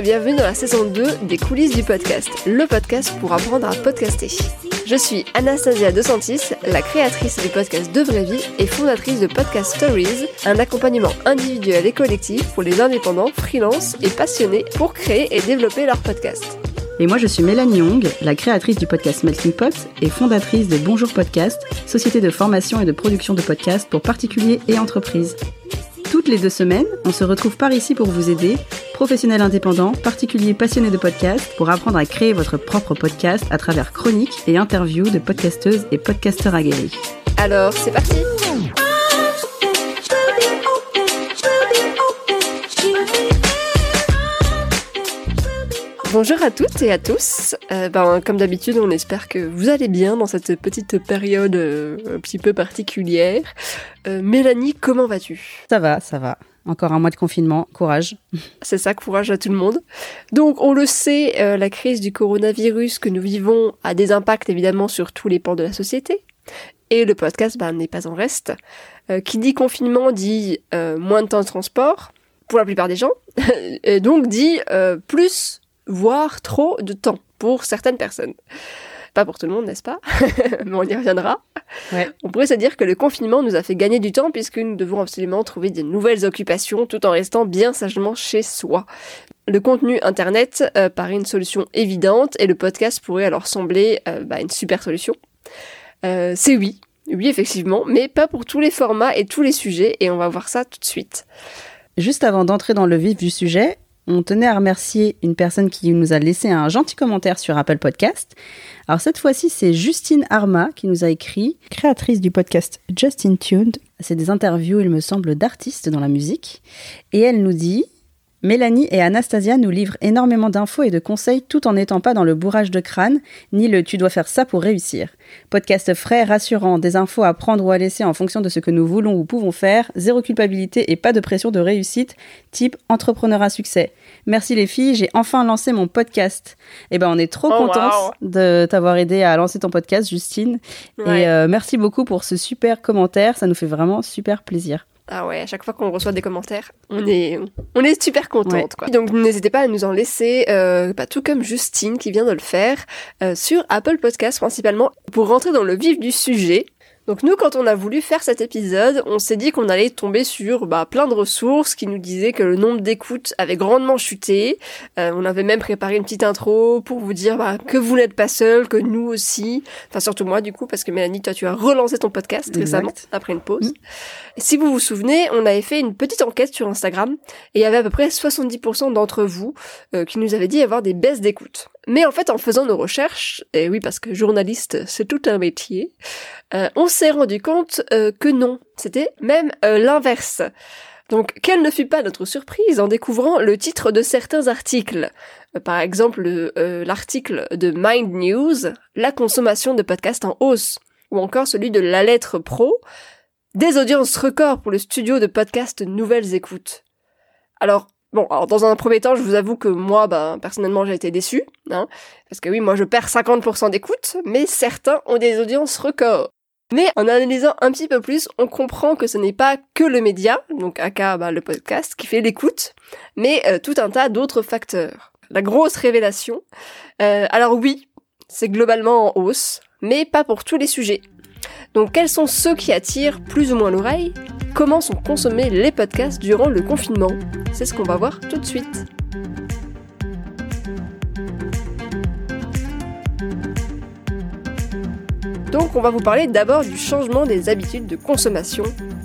bienvenue dans la saison 2 des coulisses du podcast, le podcast pour apprendre à podcaster. Je suis Anastasia De Santis, la créatrice du podcast De Vraie Vie et fondatrice de Podcast Stories, un accompagnement individuel et collectif pour les indépendants, freelance et passionnés pour créer et développer leur podcast. Et moi, je suis Mélanie Young, la créatrice du podcast Melting Pot et fondatrice de Bonjour Podcast, société de formation et de production de podcasts pour particuliers et entreprises. Toutes les deux semaines, on se retrouve par ici pour vous aider, professionnels indépendants, particuliers passionnés de podcasts, pour apprendre à créer votre propre podcast à travers chroniques et interviews de podcasteuses et podcasteurs aguerris. Alors, c'est parti Bonjour à toutes et à tous. Euh, ben, comme d'habitude, on espère que vous allez bien dans cette petite période euh, un petit peu particulière. Euh, Mélanie, comment vas-tu? Ça va, ça va. Encore un mois de confinement, courage. C'est ça, courage à tout le monde. Donc, on le sait, la crise du coronavirus que nous vivons a des impacts évidemment sur tous les pans de la société. Et le podcast ben, n'est pas en reste. qui dit confinement dit moins de temps de transport pour la plupart des gens. et donc dit plus voire trop de temps pour certaines personnes. Pas pour tout le monde, n'est-ce pas? Mais on y reviendra. On pourrait se dire que le confinement nous a fait gagner du temps puisque nous devons absolument trouver de nouvelles occupations tout en restant bien sagement chez soi. Le contenu Internet euh, paraît une solution évidente et le podcast pourrait alors sembler euh, bah, une super solution. Euh, c'est oui, oui effectivement, mais pas pour tous les formats et tous les sujets et on va voir ça tout de suite. Juste avant d'entrer dans le vif du sujet, on tenait à remercier une personne qui nous a laissé un gentil commentaire sur Apple Podcast. Alors cette fois-ci, c'est Justine Arma qui nous a écrit, créatrice du podcast Justin Tuned. C'est des interviews, il me semble, d'artistes dans la musique. Et elle nous dit Mélanie et Anastasia nous livrent énormément d'infos et de conseils tout en n'étant pas dans le bourrage de crâne, ni le tu dois faire ça pour réussir. Podcast frais, rassurant, des infos à prendre ou à laisser en fonction de ce que nous voulons ou pouvons faire, zéro culpabilité et pas de pression de réussite, type entrepreneur à succès. Merci les filles, j'ai enfin lancé mon podcast. Eh ben on est trop oh, contente de t'avoir aidé à lancer ton podcast, Justine. Et euh, merci beaucoup pour ce super commentaire, ça nous fait vraiment super plaisir. Ah ouais, à chaque fois qu'on reçoit des commentaires, on est, on est super contente. Quoi. Donc n'hésitez pas à nous en laisser, euh, pas tout comme Justine qui vient de le faire, euh, sur Apple Podcast principalement. Pour rentrer dans le vif du sujet, donc nous, quand on a voulu faire cet épisode, on s'est dit qu'on allait tomber sur bah, plein de ressources qui nous disaient que le nombre d'écoutes avait grandement chuté. Euh, on avait même préparé une petite intro pour vous dire bah, que vous n'êtes pas seul, que nous aussi. Enfin surtout moi du coup, parce que Mélanie, toi tu as relancé ton podcast récemment, après une pause. Mm. Si vous vous souvenez, on avait fait une petite enquête sur Instagram et il y avait à peu près 70% d'entre vous euh, qui nous avaient dit avoir des baisses d'écoute. Mais en fait, en faisant nos recherches, et oui, parce que journaliste, c'est tout un métier, euh, on s'est rendu compte euh, que non, c'était même euh, l'inverse. Donc, quelle ne fut pas notre surprise en découvrant le titre de certains articles Par exemple, l'article de Mind News, La consommation de podcasts en hausse, ou encore celui de La Lettre Pro, des audiences records pour le studio de podcast Nouvelles Écoutes. Alors, Bon, alors dans un premier temps, je vous avoue que moi, ben, personnellement, j'ai été déçu, hein, parce que oui, moi, je perds 50% d'écoute, mais certains ont des audiences records. Mais en analysant un petit peu plus, on comprend que ce n'est pas que le média, donc aka ben, le podcast, qui fait l'écoute, mais euh, tout un tas d'autres facteurs. La grosse révélation. Euh, alors oui, c'est globalement en hausse, mais pas pour tous les sujets. Donc quels sont ceux qui attirent plus ou moins l'oreille? Comment sont consommés les podcasts durant le confinement? C'est ce qu'on va voir tout de suite. Donc on va vous parler d'abord du changement des habitudes de consommation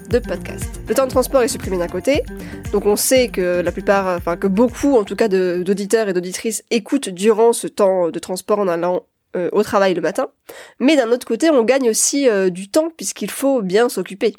de podcasts. Le temps de transport est supprimé d'un côté, donc on sait que la plupart, enfin que beaucoup en tout cas d'auditeurs et d'auditrices écoutent durant ce temps de transport en allant euh, au travail le matin, mais d'un autre côté on gagne aussi euh, du temps puisqu'il faut bien s'occuper.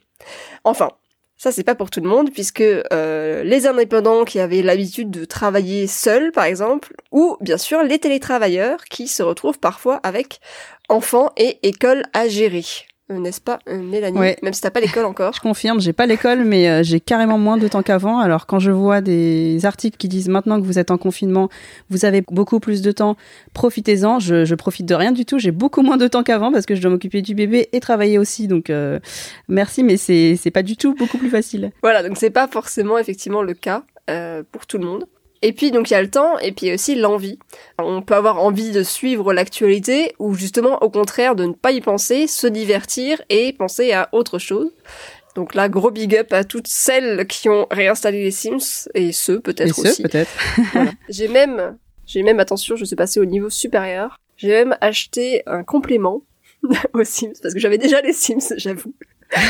Enfin, ça c'est pas pour tout le monde puisque euh, les indépendants qui avaient l'habitude de travailler seuls par exemple, ou bien sûr les télétravailleurs qui se retrouvent parfois avec enfants et écoles à gérer. Euh, n'est-ce pas, euh, Mélanie Même si t'as pas l'école encore. je confirme, j'ai pas l'école, mais euh, j'ai carrément moins de temps qu'avant. Alors quand je vois des articles qui disent maintenant que vous êtes en confinement, vous avez beaucoup plus de temps, profitez-en. Je, je profite de rien du tout. J'ai beaucoup moins de temps qu'avant parce que je dois m'occuper du bébé et travailler aussi. Donc merci, mais c'est c'est pas du tout beaucoup plus facile. Voilà, donc c'est pas forcément effectivement le cas pour tout le monde. Et puis donc il y a le temps et puis aussi l'envie. On peut avoir envie de suivre l'actualité ou justement au contraire de ne pas y penser, se divertir et penser à autre chose. Donc là, gros big up à toutes celles qui ont réinstallé les Sims et ceux peut-être aussi. peut-être. Voilà. J'ai même, j'ai même attention, je suis passée au niveau supérieur. J'ai même acheté un complément aux Sims parce que j'avais déjà les Sims, j'avoue.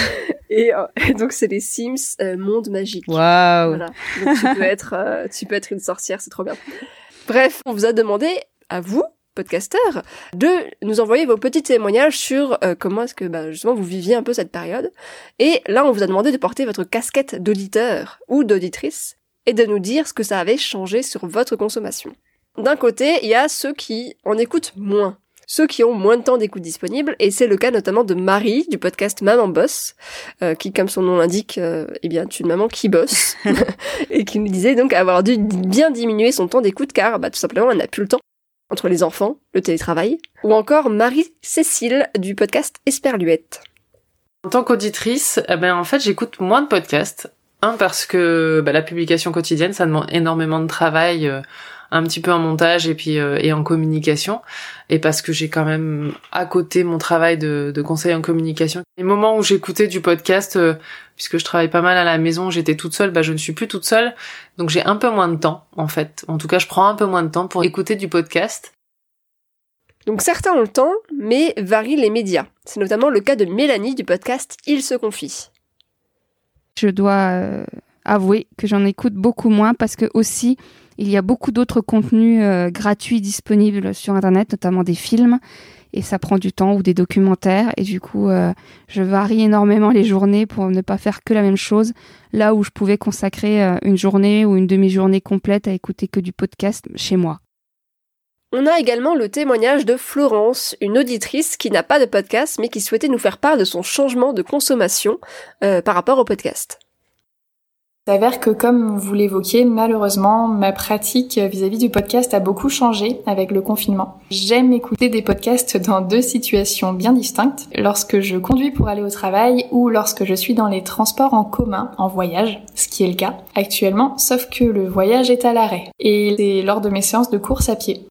Et, euh, et donc c'est les Sims euh, monde magique. Waouh. Voilà. Donc tu peux être, euh, tu peux être une sorcière, c'est trop bien. Bref, on vous a demandé à vous, podcasteurs, de nous envoyer vos petits témoignages sur comment est-ce que bah, justement vous viviez un peu cette période. Et là, on vous a demandé de porter votre casquette d'auditeur ou d'auditrice et de nous dire ce que ça avait changé sur votre consommation. D'un côté, il y a ceux qui en écoutent moins ceux qui ont moins de temps d'écoute disponible, et c'est le cas notamment de Marie du podcast Maman Boss, euh, qui, comme son nom l'indique, euh, eh bien, est une maman qui bosse, et qui nous disait donc avoir dû bien diminuer son temps d'écoute car, bah, tout simplement, elle n'a plus le temps entre les enfants, le télétravail, ou encore Marie-Cécile du podcast Esperluette. En tant qu'auditrice, eh ben, en fait, j'écoute moins de podcasts. Un, parce que bah, la publication quotidienne, ça demande énormément de travail. euh, un petit peu en montage et puis euh, et en communication. Et parce que j'ai quand même à côté mon travail de, de conseiller en communication. Les moments où j'écoutais du podcast euh, puisque je travaille pas mal à la maison j'étais toute seule bah je ne suis plus toute seule. Donc j'ai un peu moins de temps en fait. En tout cas je prends un peu moins de temps pour écouter du podcast. Donc certains ont le temps, mais varient les médias. C'est notamment le cas de Mélanie du podcast Il se confie. Je dois euh, avouer que j'en écoute beaucoup moins parce que aussi il y a beaucoup d'autres contenus euh, gratuits disponibles sur internet, notamment des films et ça prend du temps ou des documentaires et du coup euh, je varie énormément les journées pour ne pas faire que la même chose là où je pouvais consacrer euh, une journée ou une demi-journée complète à écouter que du podcast chez moi. On a également le témoignage de Florence, une auditrice qui n'a pas de podcast mais qui souhaitait nous faire part de son changement de consommation par rapport au podcast. S'avère que, comme vous l'évoquiez, malheureusement, ma pratique vis-à-vis du podcast a beaucoup changé avec le confinement. J'aime écouter des podcasts dans deux situations bien distinctes, lorsque je conduis pour aller au travail ou lorsque je suis dans les transports en commun, en voyage, ce qui est le cas actuellement, sauf que le voyage est à l'arrêt. Et c'est lors de mes séances de course à pied.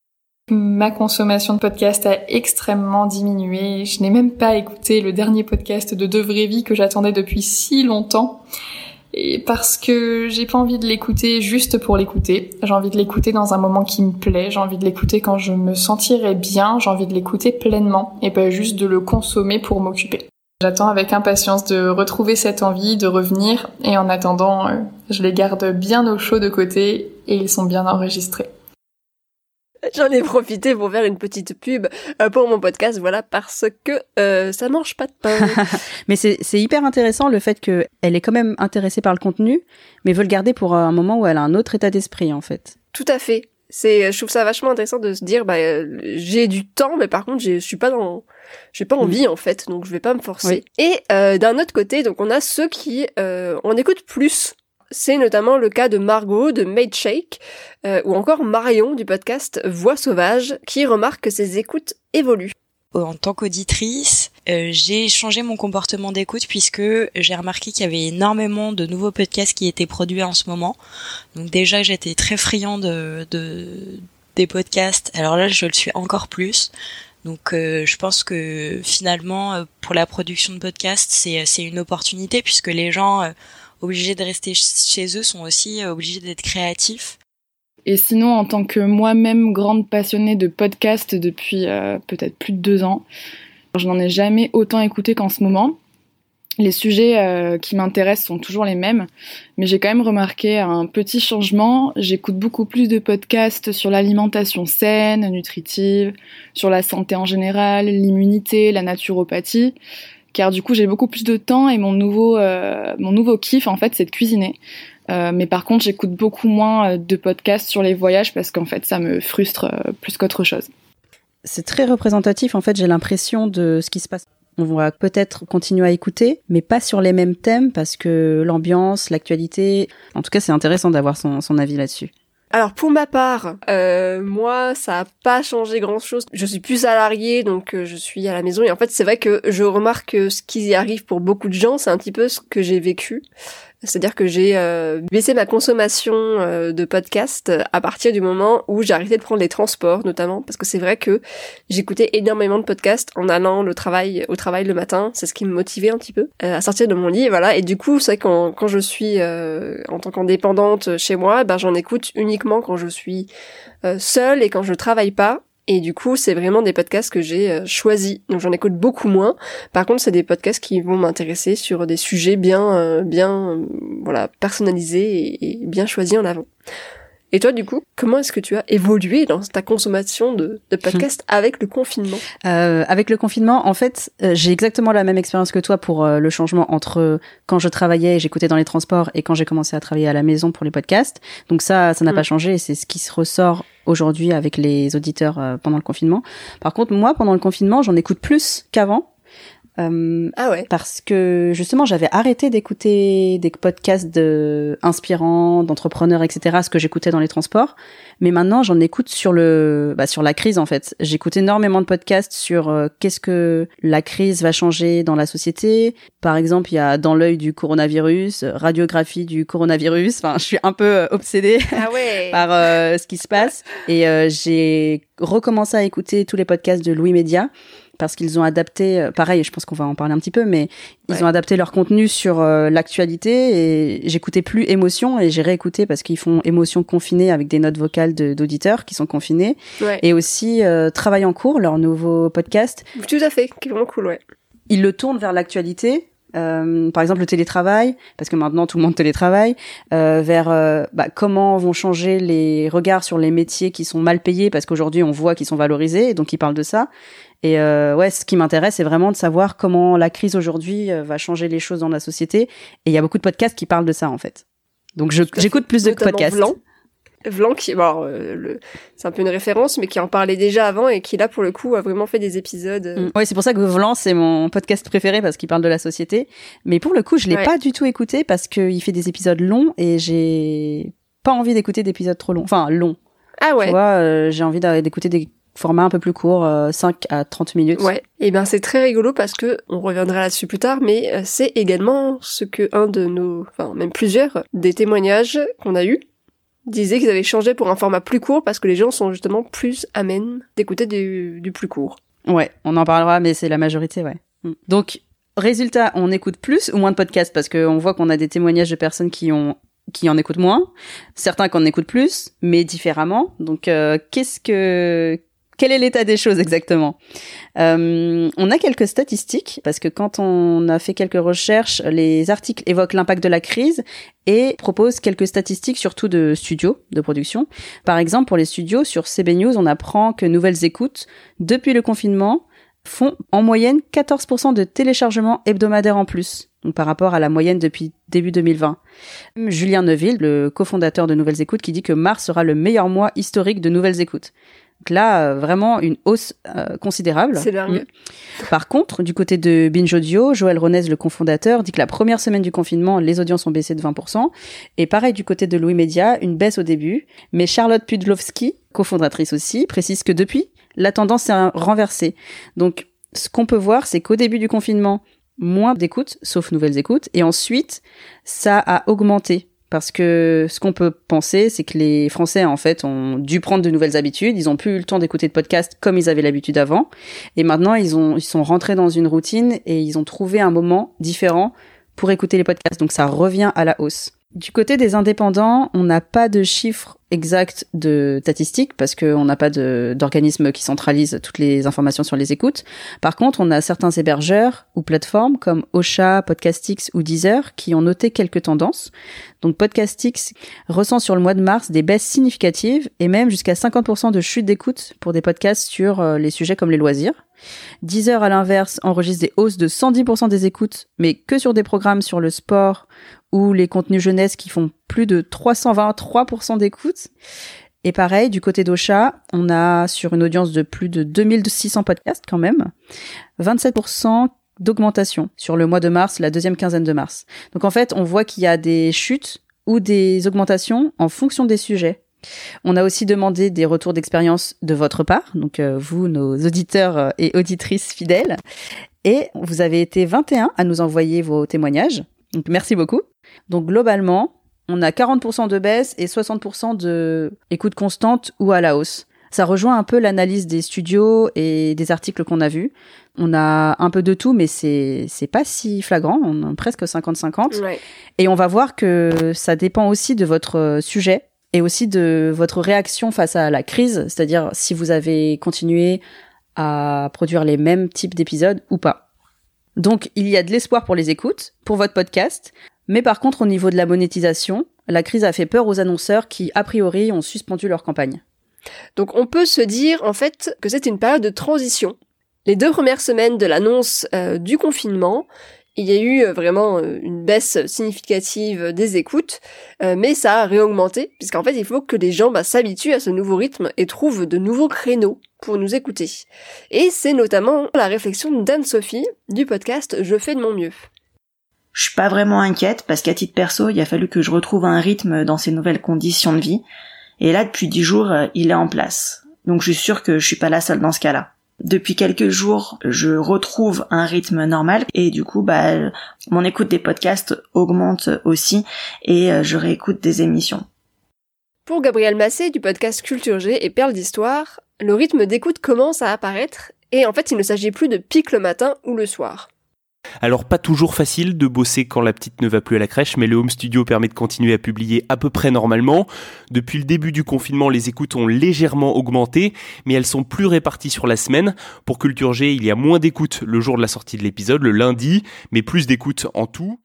Ma consommation de podcast a extrêmement diminué. Je n'ai même pas écouté le dernier podcast de De Vraie Vie que j'attendais depuis si longtemps. Parce que j'ai pas envie de l'écouter juste pour l'écouter. J'ai envie de l'écouter dans un moment qui me plaît. J'ai envie de l'écouter quand je me sentirai bien. J'ai envie de l'écouter pleinement et pas juste de le consommer pour m'occuper. J'attends avec impatience de retrouver cette envie, de revenir. Et en attendant, euh, je les garde bien au chaud de côté et ils sont bien enregistrés. J'en ai profité pour faire une petite pub euh, pour mon podcast, voilà, parce que euh, ça mange pas de pain. Mais c'est hyper intéressant le fait qu'elle est quand même intéressée par le contenu, mais veut le garder pour un moment où elle a un autre état d'esprit, en fait. Tout à fait. C'est, je trouve ça vachement intéressant de se dire, bah, euh, j'ai du temps, mais par contre, je suis pas dans, j'ai pas envie en fait, donc je vais pas me forcer. Et euh, d'un autre côté, donc on a ceux qui euh, en écoutent plus. C'est notamment le cas de Margot de Made Shake euh, ou encore Marion du podcast Voix sauvage qui remarque que ses écoutes évoluent. en tant qu'auditrice, euh, j'ai changé mon comportement d'écoute puisque j'ai remarqué qu'il y avait énormément de nouveaux podcasts qui étaient produits en ce moment. Donc déjà, j'étais très friand de, de des podcasts. Alors là, je le suis encore plus. Donc euh, je pense que finalement, euh, pour la production de podcasts, c'est une opportunité puisque les gens euh, obligés de rester ch- chez eux sont aussi euh, obligés d'être créatifs. Et sinon, en tant que moi-même grande passionnée de podcast depuis euh, peut-être plus de deux ans, je n'en ai jamais autant écouté qu'en ce moment. Les sujets euh, qui m'intéressent sont toujours les mêmes, mais j'ai quand même remarqué un petit changement. J'écoute beaucoup plus de podcasts sur l'alimentation saine, nutritive, sur la santé en général, l'immunité, la naturopathie, car du coup j'ai beaucoup plus de temps et mon nouveau euh, mon nouveau kiff en fait c'est de cuisiner. Euh, mais par contre, j'écoute beaucoup moins euh, de podcasts sur les voyages parce qu'en fait, ça me frustre euh, plus qu'autre chose. C'est très représentatif, en fait, j'ai l'impression de ce qui se passe. On va peut-être continuer à écouter, mais pas sur les mêmes thèmes parce que l'ambiance, l'actualité. En tout cas, c'est intéressant d'avoir son, son avis là-dessus. Alors pour ma part, euh, moi ça a pas changé grand chose. Je suis plus salariée donc euh, je suis à la maison et en fait c'est vrai que je remarque que ce qui arrive pour beaucoup de gens c'est un petit peu ce que j'ai vécu. C'est-à-dire que j'ai euh, baissé ma consommation euh, de podcasts à partir du moment où j'ai arrêté de prendre les transports, notamment, parce que c'est vrai que j'écoutais énormément de podcasts en allant le travail, au travail le matin. C'est ce qui me motivait un petit peu à sortir de mon lit, voilà. Et du coup, c'est quand, quand je suis en tant qu'indépendante chez moi, ben j'en écoute uniquement quand je suis seule et quand je travaille pas. Et du coup, c'est vraiment des podcasts que j'ai euh, choisis. Donc j'en écoute beaucoup moins. Par contre, c'est des podcasts qui vont m'intéresser sur des sujets bien, euh, bien, euh, voilà, personnalisés et, bien choisis en avant. Et toi, du coup, comment est-ce que tu as évolué dans ta consommation de, de podcasts avec le confinement? Euh, Avec le confinement, en fait, j'ai exactement la même expérience que toi pour le changement entre quand je travaillais et j'écoutais dans les transports et quand j'ai commencé à travailler à la maison pour les podcasts. Donc ça, ça n'a mm. pas changé et c'est ce qui se ressort aujourd'hui avec les auditeurs euh, pendant le confinement. Par contre, moi, pendant le confinement, j'en écoute plus qu'avant. Euh, ah ouais. Parce que justement, j'avais arrêté d'écouter des podcasts de inspirants, d'entrepreneurs, etc. Ce que j'écoutais dans les transports. Mais maintenant, j'en écoute sur le, bah, sur la crise en fait. J'écoute énormément de podcasts sur euh, qu'est-ce que la crise va changer dans la société. Par exemple, il y a dans l'œil du coronavirus, radiographie du coronavirus. Enfin, je suis un peu euh, obsédée ah ouais. par ce qui se passe. Et j'ai recommencé à écouter tous les podcasts de Louis Média parce qu'ils ont adapté, euh, pareil, je pense qu'on va en parler un petit peu, mais ils ont adapté leur contenu sur euh, l'actualité et j'écoutais plus émotion et j'ai réécouté parce qu'ils font émotion confinée avec des notes vocales d'auditeurs qui sont confinés et aussi euh, Travail en cours, leur nouveau podcast. Tout à fait, qui est vraiment cool, ouais. Ils le tournent vers l'actualité euh, par exemple le télétravail, parce que maintenant tout le monde télétravaille, euh, vers euh, bah, comment vont changer les regards sur les métiers qui sont mal payés, parce qu'aujourd'hui on voit qu'ils sont valorisés, et donc ils parlent de ça. Et euh, ouais, ce qui m'intéresse, c'est vraiment de savoir comment la crise aujourd'hui euh, va changer les choses dans la société. Et il y a beaucoup de podcasts qui parlent de ça en fait. Donc j'écoute plus de podcasts. Vlan qui bon, euh, c'est un peu une référence mais qui en parlait déjà avant et qui là pour le coup a vraiment fait des épisodes euh. mm. oui c'est pour ça que Vlan c'est mon podcast préféré parce qu'il parle de la société mais pour le coup je l'ai pas du tout écouté parce qu'il fait des épisodes longs et j'ai pas envie d'écouter d'épisodes trop longs enfin longs ah ouais tu vois euh, j'ai envie d'écouter des formats un peu plus courts 5 à 30 minutes ouais et ben c'est très rigolo parce que on reviendra là-dessus plus tard mais c'est également ce que un de nos enfin même plusieurs des témoignages qu'on a eu disaient qu'ils avaient changé pour un format plus court parce que les gens sont justement plus amènes d'écouter du, du, plus court. Ouais, on en parlera, mais c'est la majorité, ouais. Mm. Donc, résultat, on écoute plus ou moins de podcasts parce qu'on voit qu'on a des témoignages de personnes qui ont qui en écoutent moins, certains qui en écoutent plus, mais différemment. Donc, euh, qu'est-ce que quel est l'état des choses exactement euh, On a quelques statistiques parce que quand on a fait quelques recherches, les articles évoquent l'impact de la crise et proposent quelques statistiques surtout de studios de production. Par exemple, pour les studios, sur CB News, on apprend que Nouvelles Écoutes, depuis le confinement, font en moyenne 14% de téléchargements hebdomadaires en plus, par rapport à la moyenne depuis début 2020. Julien Neuville, le cofondateur de Nouvelles Écoutes, qui dit que mars sera le meilleur mois historique de Nouvelles Écoutes. Donc là, euh, vraiment une hausse euh, considérable. C'est mm. Par contre, du côté de Binge Audio, Joël Ronez, le cofondateur, dit que la première semaine du confinement, les audiences ont baissé de 20%. Et pareil du côté de Louis Media, une baisse au début. Mais Charlotte Pudlowski, cofondatrice aussi, précise que depuis, la tendance s'est renversée. Donc, ce qu'on peut voir, c'est qu'au début du confinement, moins d'écoutes, sauf nouvelles écoutes, et ensuite, ça a augmenté parce que ce qu'on peut penser, c'est que les Français, en fait, ont dû prendre de nouvelles habitudes. Ils ont plus eu le temps d'écouter de podcasts comme ils avaient l'habitude avant. Et maintenant, ils ont, ils sont rentrés dans une routine et ils ont trouvé un moment différent pour écouter les podcasts. Donc, ça revient à la hausse. Du côté des indépendants, on n'a pas de chiffres exacts de statistiques parce qu'on n'a pas d'organisme qui centralise toutes les informations sur les écoutes. Par contre, on a certains hébergeurs ou plateformes comme Ocha, Podcastix ou Deezer qui ont noté quelques tendances. Donc Podcastix ressent sur le mois de mars des baisses significatives et même jusqu'à 50% de chute d'écoute pour des podcasts sur euh, les sujets comme les loisirs. Deezer, à l'inverse, enregistre des hausses de 110% des écoutes, mais que sur des programmes sur le sport ou les contenus jeunesse qui font plus de 323% d'écoute. Et pareil, du côté d'Ocha, on a sur une audience de plus de 2600 podcasts quand même, 27% d'augmentation sur le mois de mars, la deuxième quinzaine de mars. Donc en fait, on voit qu'il y a des chutes ou des augmentations en fonction des sujets. On a aussi demandé des retours d'expérience de votre part, donc euh, vous, nos auditeurs euh, et auditrices fidèles. Et vous avez été 21 à nous envoyer vos témoignages. Donc merci beaucoup. Donc globalement, on a 40% de baisse et 60% de écoute constante ou à la hausse. Ça rejoint un peu l'analyse des studios et des articles qu'on a vus. On a un peu de tout, mais c'est c'est pas si flagrant. On a presque 50-50. Ouais. Et on va voir que ça dépend aussi de votre sujet et aussi de votre réaction face à la crise, c'est-à-dire si vous avez continué à produire les mêmes types d'épisodes ou pas. Donc il y a de l'espoir pour les écoutes, pour votre podcast, mais par contre au niveau de la monétisation, la crise a fait peur aux annonceurs qui a priori ont suspendu leur campagne. Donc on peut se dire en fait que c'est une période de transition. Les deux premières semaines de l'annonce euh, du confinement, il y a eu euh, vraiment euh, une baisse significative des écoutes, mais ça a réaugmenté, puisqu'en fait il faut que les gens bah, s'habituent à ce nouveau rythme et trouvent de nouveaux créneaux pour nous écouter. Et c'est notamment la réflexion d'Anne-Sophie du podcast Je fais de mon mieux. Je suis pas vraiment inquiète parce qu'à titre perso, il a fallu que je retrouve un rythme dans ces nouvelles conditions de vie. Et là, depuis dix jours, il est en place. Donc je suis sûre que je suis pas la seule dans ce cas-là. Depuis quelques jours, je retrouve un rythme normal et du coup, bah, mon écoute des podcasts augmente aussi et je réécoute des émissions. Pour Gabriel Massé du podcast Culture G et Perles d'Histoire, le rythme d'écoute commence à apparaître et en fait il ne s'agit plus de pic le matin ou le soir. Alors pas toujours facile de bosser quand la petite ne va plus à la crèche, mais le home studio permet de continuer à publier à peu près normalement. Depuis le début du confinement, les écoutes ont légèrement augmenté, mais elles sont plus réparties sur la semaine. Pour Culture G, il y a moins d'écoutes le jour de la sortie de l'épisode, le lundi, mais plus d'écoutes en tout.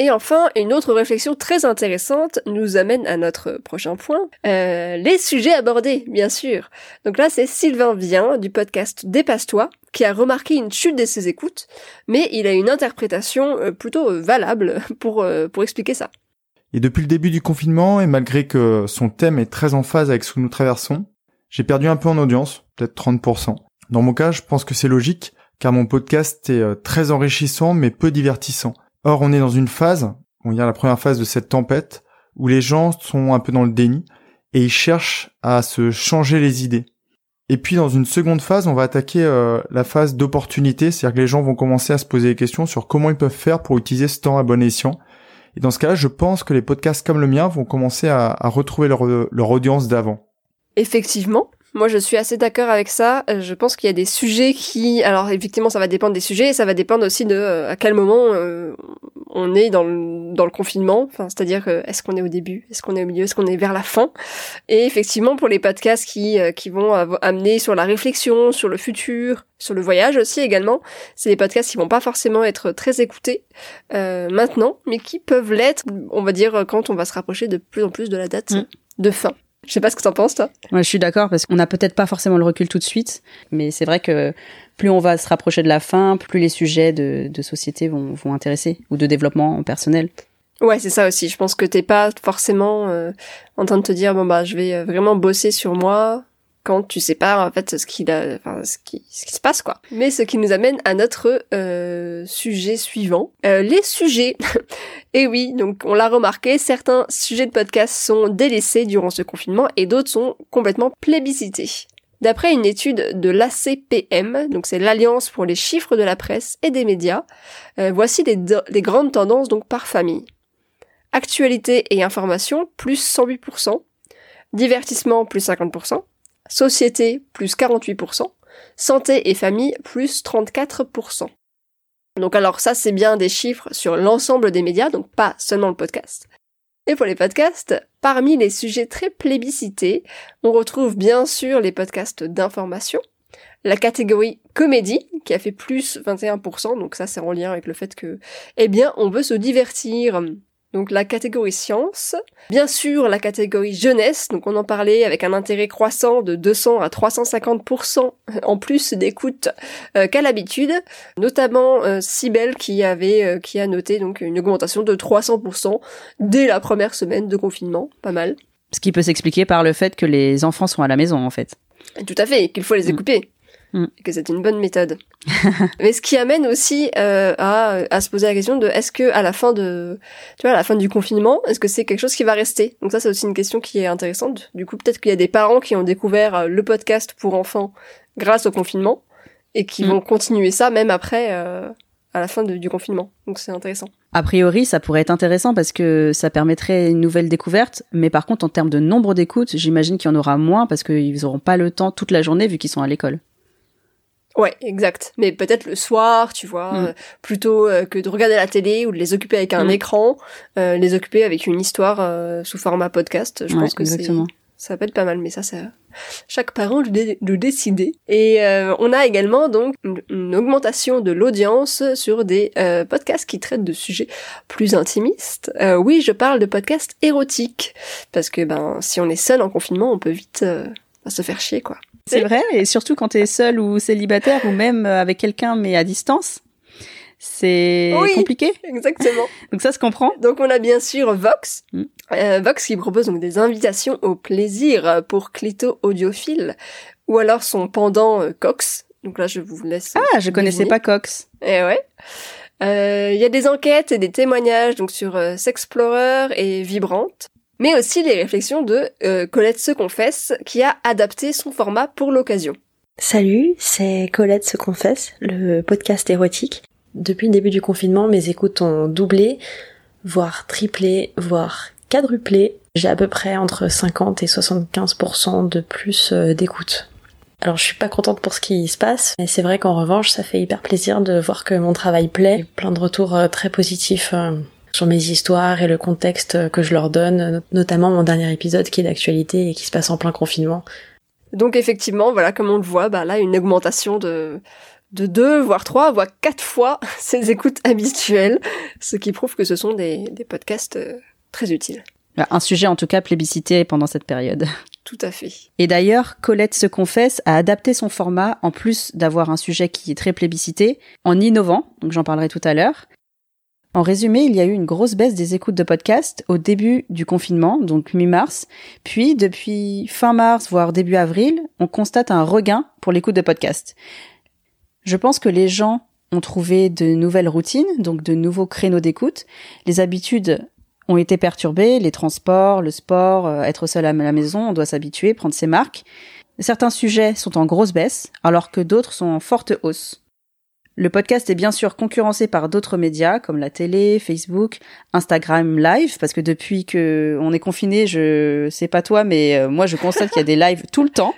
Et enfin, une autre réflexion très intéressante nous amène à notre prochain point, euh, les sujets abordés, bien sûr. Donc là, c'est Sylvain Vien du podcast Dépasse-toi qui a remarqué une chute de ses écoutes, mais il a une interprétation euh, plutôt euh, valable pour, pour expliquer ça. Et depuis le début du confinement, et malgré que son thème est très en phase avec ce que nous traversons, j'ai perdu un peu en audience, peut-être 30%. Dans mon cas, je pense que c'est logique, car mon podcast est très enrichissant mais peu divertissant. Or, on est dans une phase, on a la première phase de cette tempête, où les gens sont un peu dans le déni et ils cherchent à se changer les idées. Et puis dans une seconde phase, on va attaquer euh, la phase d'opportunité, c'est-à-dire que les gens vont commencer à se poser des questions sur comment ils peuvent faire pour utiliser ce temps à bon escient. Et dans ce cas-là, je pense que les podcasts comme le mien vont commencer à, retrouver leur audience d'avant. Effectivement, moi, je suis assez d'accord avec ça. Euh, je pense qu'il y a des sujets qui, alors effectivement, ça va dépendre des sujets, et ça va dépendre aussi de euh, à quel moment euh, on est dans le, dans le confinement. Enfin, c'est-à-dire, est-ce qu'on est au début, est-ce qu'on est au milieu, est-ce qu'on est vers la fin? Et effectivement, pour les podcasts qui qui vont amener sur la réflexion, sur le futur, sur le voyage aussi également, c'est des podcasts qui vont pas forcément être très écoutés maintenant, mais qui peuvent l'être, on va dire, quand on va se rapprocher de plus en plus de la date mm. de fin. Je sais pas ce que t'en penses, toi. Ouais, je suis d'accord parce qu'on n'a peut-être pas forcément le recul tout de suite, mais c'est vrai que plus on va se rapprocher de la fin, plus les sujets de, de société vont, vont intéresser ou de développement personnel. Ouais, c'est ça aussi. Je pense que t'es pas forcément euh, en train de te dire bon bah je vais vraiment bosser sur moi, quand tu sais pas en fait ce qu'il a, enfin ce qui, ce qui se passe quoi. Mais ce qui nous amène à notre euh, sujet suivant, euh, les sujets. et oui, donc on l'a remarqué, certains sujets de podcast sont délaissés durant ce confinement et d'autres sont complètement plébiscités. D'après une étude de l'ACPM, donc c'est l'Alliance pour les chiffres de la presse et des médias, euh, voici les, les grandes tendances donc par famille. Actualité et information plus 108%, divertissement plus 50%, Société, plus 48%. Santé et famille, plus 34%. Donc alors ça, c'est bien des chiffres sur l'ensemble des médias, donc pas seulement le podcast. Et pour les podcasts, parmi les sujets très plébiscités, on retrouve bien sûr les podcasts d'information, la catégorie comédie, qui a fait plus 21%, donc ça c'est en lien avec le fait que, eh bien, on veut se divertir, donc la catégorie science, bien sûr la catégorie jeunesse, donc on en parlait avec un intérêt croissant de 200 à 350% en plus d'écoute euh, qu'à l'habitude, notamment euh, qui avait euh, qui a noté donc une augmentation de 300% dès la première semaine de confinement, pas mal. Ce qui peut s'expliquer par le fait que les enfants sont à la maison en fait. Tout à fait, qu'il faut les écouter. Mm. Et que c'est une bonne méthode. Mais ce qui amène aussi euh, à, à, se poser la question de est-ce que à la fin de tu vois à la fin du confinement est-ce que c'est quelque chose qui va rester? Donc ça c'est aussi une question qui est intéressante du coup peut-être qu'il y a des parents qui ont découvert euh, le podcast pour enfants grâce au confinement et qui mm. vont continuer ça même après euh, à la fin de- du confinement. Donc c'est intéressant. A priori, ça pourrait être intéressant parce que ça permettrait une nouvelle découverte. Mais par contre, en termes de nombre d'écoutes, j'imagine qu'il y en aura moins parce qu'ils auront pas le temps toute la journée vu qu'ils sont à l'école. Ouais, exact. Mais peut-être le soir, tu vois, Mm. euh, plutôt euh, que de regarder la télé ou de les occuper avec un Mm. écran, euh, les occuper avec une histoire euh, sous format podcast. Je Ouais, pense que c'est exactement. ça peut être pas mal, mais ça, c'est à chaque parent de, dé- de décider. Et euh, on a également donc une, une augmentation de l'audience sur des euh, podcasts qui traitent de sujets plus intimistes. Euh, oui, je parle de podcasts érotiques parce que ben si on est seul en confinement, on peut vite euh, se faire chier quoi. C'est vrai, et surtout quand t'es seul ou célibataire ou même euh, avec quelqu'un mais à distance, c'est Oui. compliqué. Exactement. Donc ça se comprend. Donc on a bien sûr Vox, Mm. Euh, Vox qui propose donc des invitations au plaisir pour clito-audiophiles, ou alors son pendant euh, Cox. Donc là je vous laisse. Ah, je connaissais deviner. pas Cox. Eh ouais. Euh, Il y a des enquêtes et des témoignages donc sur euh, Sexplorer et Vibrante, mais aussi les réflexions de euh, Colette se confesse qui a adapté son format pour l'occasion. Salut, c'est Colette se confesse, le podcast érotique. Depuis le début du confinement, mes écoutes ont doublé, voire triplé, voire quadruplé. J'ai à peu près entre 50 et 75% de plus euh, d'écoute. Alors je suis pas contente pour ce qui se passe, mais c'est vrai qu'en revanche, ça fait hyper plaisir de voir que mon travail plaît. Plein de retours euh, très positifs sur mes histoires et le contexte que je leur donne, not- notamment mon dernier épisode qui est d'actualité et qui se passe en plein confinement. Donc effectivement, voilà, comme on le voit, bah là, une augmentation de de deux, voire trois, voire quatre fois ces écoutes habituelles, ce qui prouve que ce sont des, des podcasts euh, très utiles. Un sujet en tout cas plébiscité pendant cette période. Tout à fait. Et d'ailleurs, Colette se confesse a adapté son format en plus d'avoir un sujet qui est très plébiscité en innovant, donc j'en parlerai tout à l'heure. En résumé, il y a eu une grosse baisse des écoutes de podcasts au début du confinement, donc mi-mars, puis depuis fin mars, voire début avril, on constate un regain pour l'écoute de podcasts. Je pense que les gens ont trouvé de nouvelles routines, donc de nouveaux créneaux d'écoute. Les habitudes ont été perturbées, les transports, le sport, euh, être seul à la maison, on doit s'habituer, prendre ses marques. Certains sujets sont en grosse baisse, alors que d'autres sont en forte hausse. Le podcast est bien sûr concurrencé par d'autres médias comme la télé, Facebook, Instagram Live, parce que depuis que on est confiné, je sais pas toi, mais euh, moi je constate qu'il y a des lives tout le temps.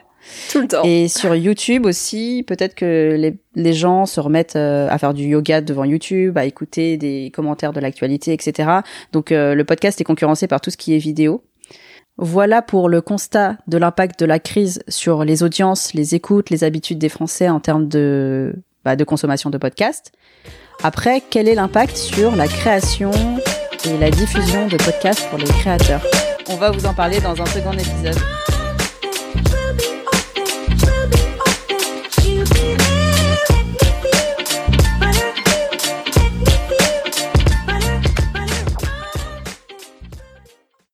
Tout le temps. Et sur YouTube aussi, peut-être que les, les gens se remettent euh, à faire du yoga devant YouTube, à écouter des commentaires de l'actualité, etc. Donc euh, le podcast est concurrencé par tout ce qui est vidéo. Voilà pour le constat de l'impact de la crise sur les audiences, les écoutes, les habitudes des Français en termes de, bah, de consommation de podcasts. Après, quel est l'impact sur la création et la diffusion de podcasts pour les créateurs? On va vous en parler dans un second épisode.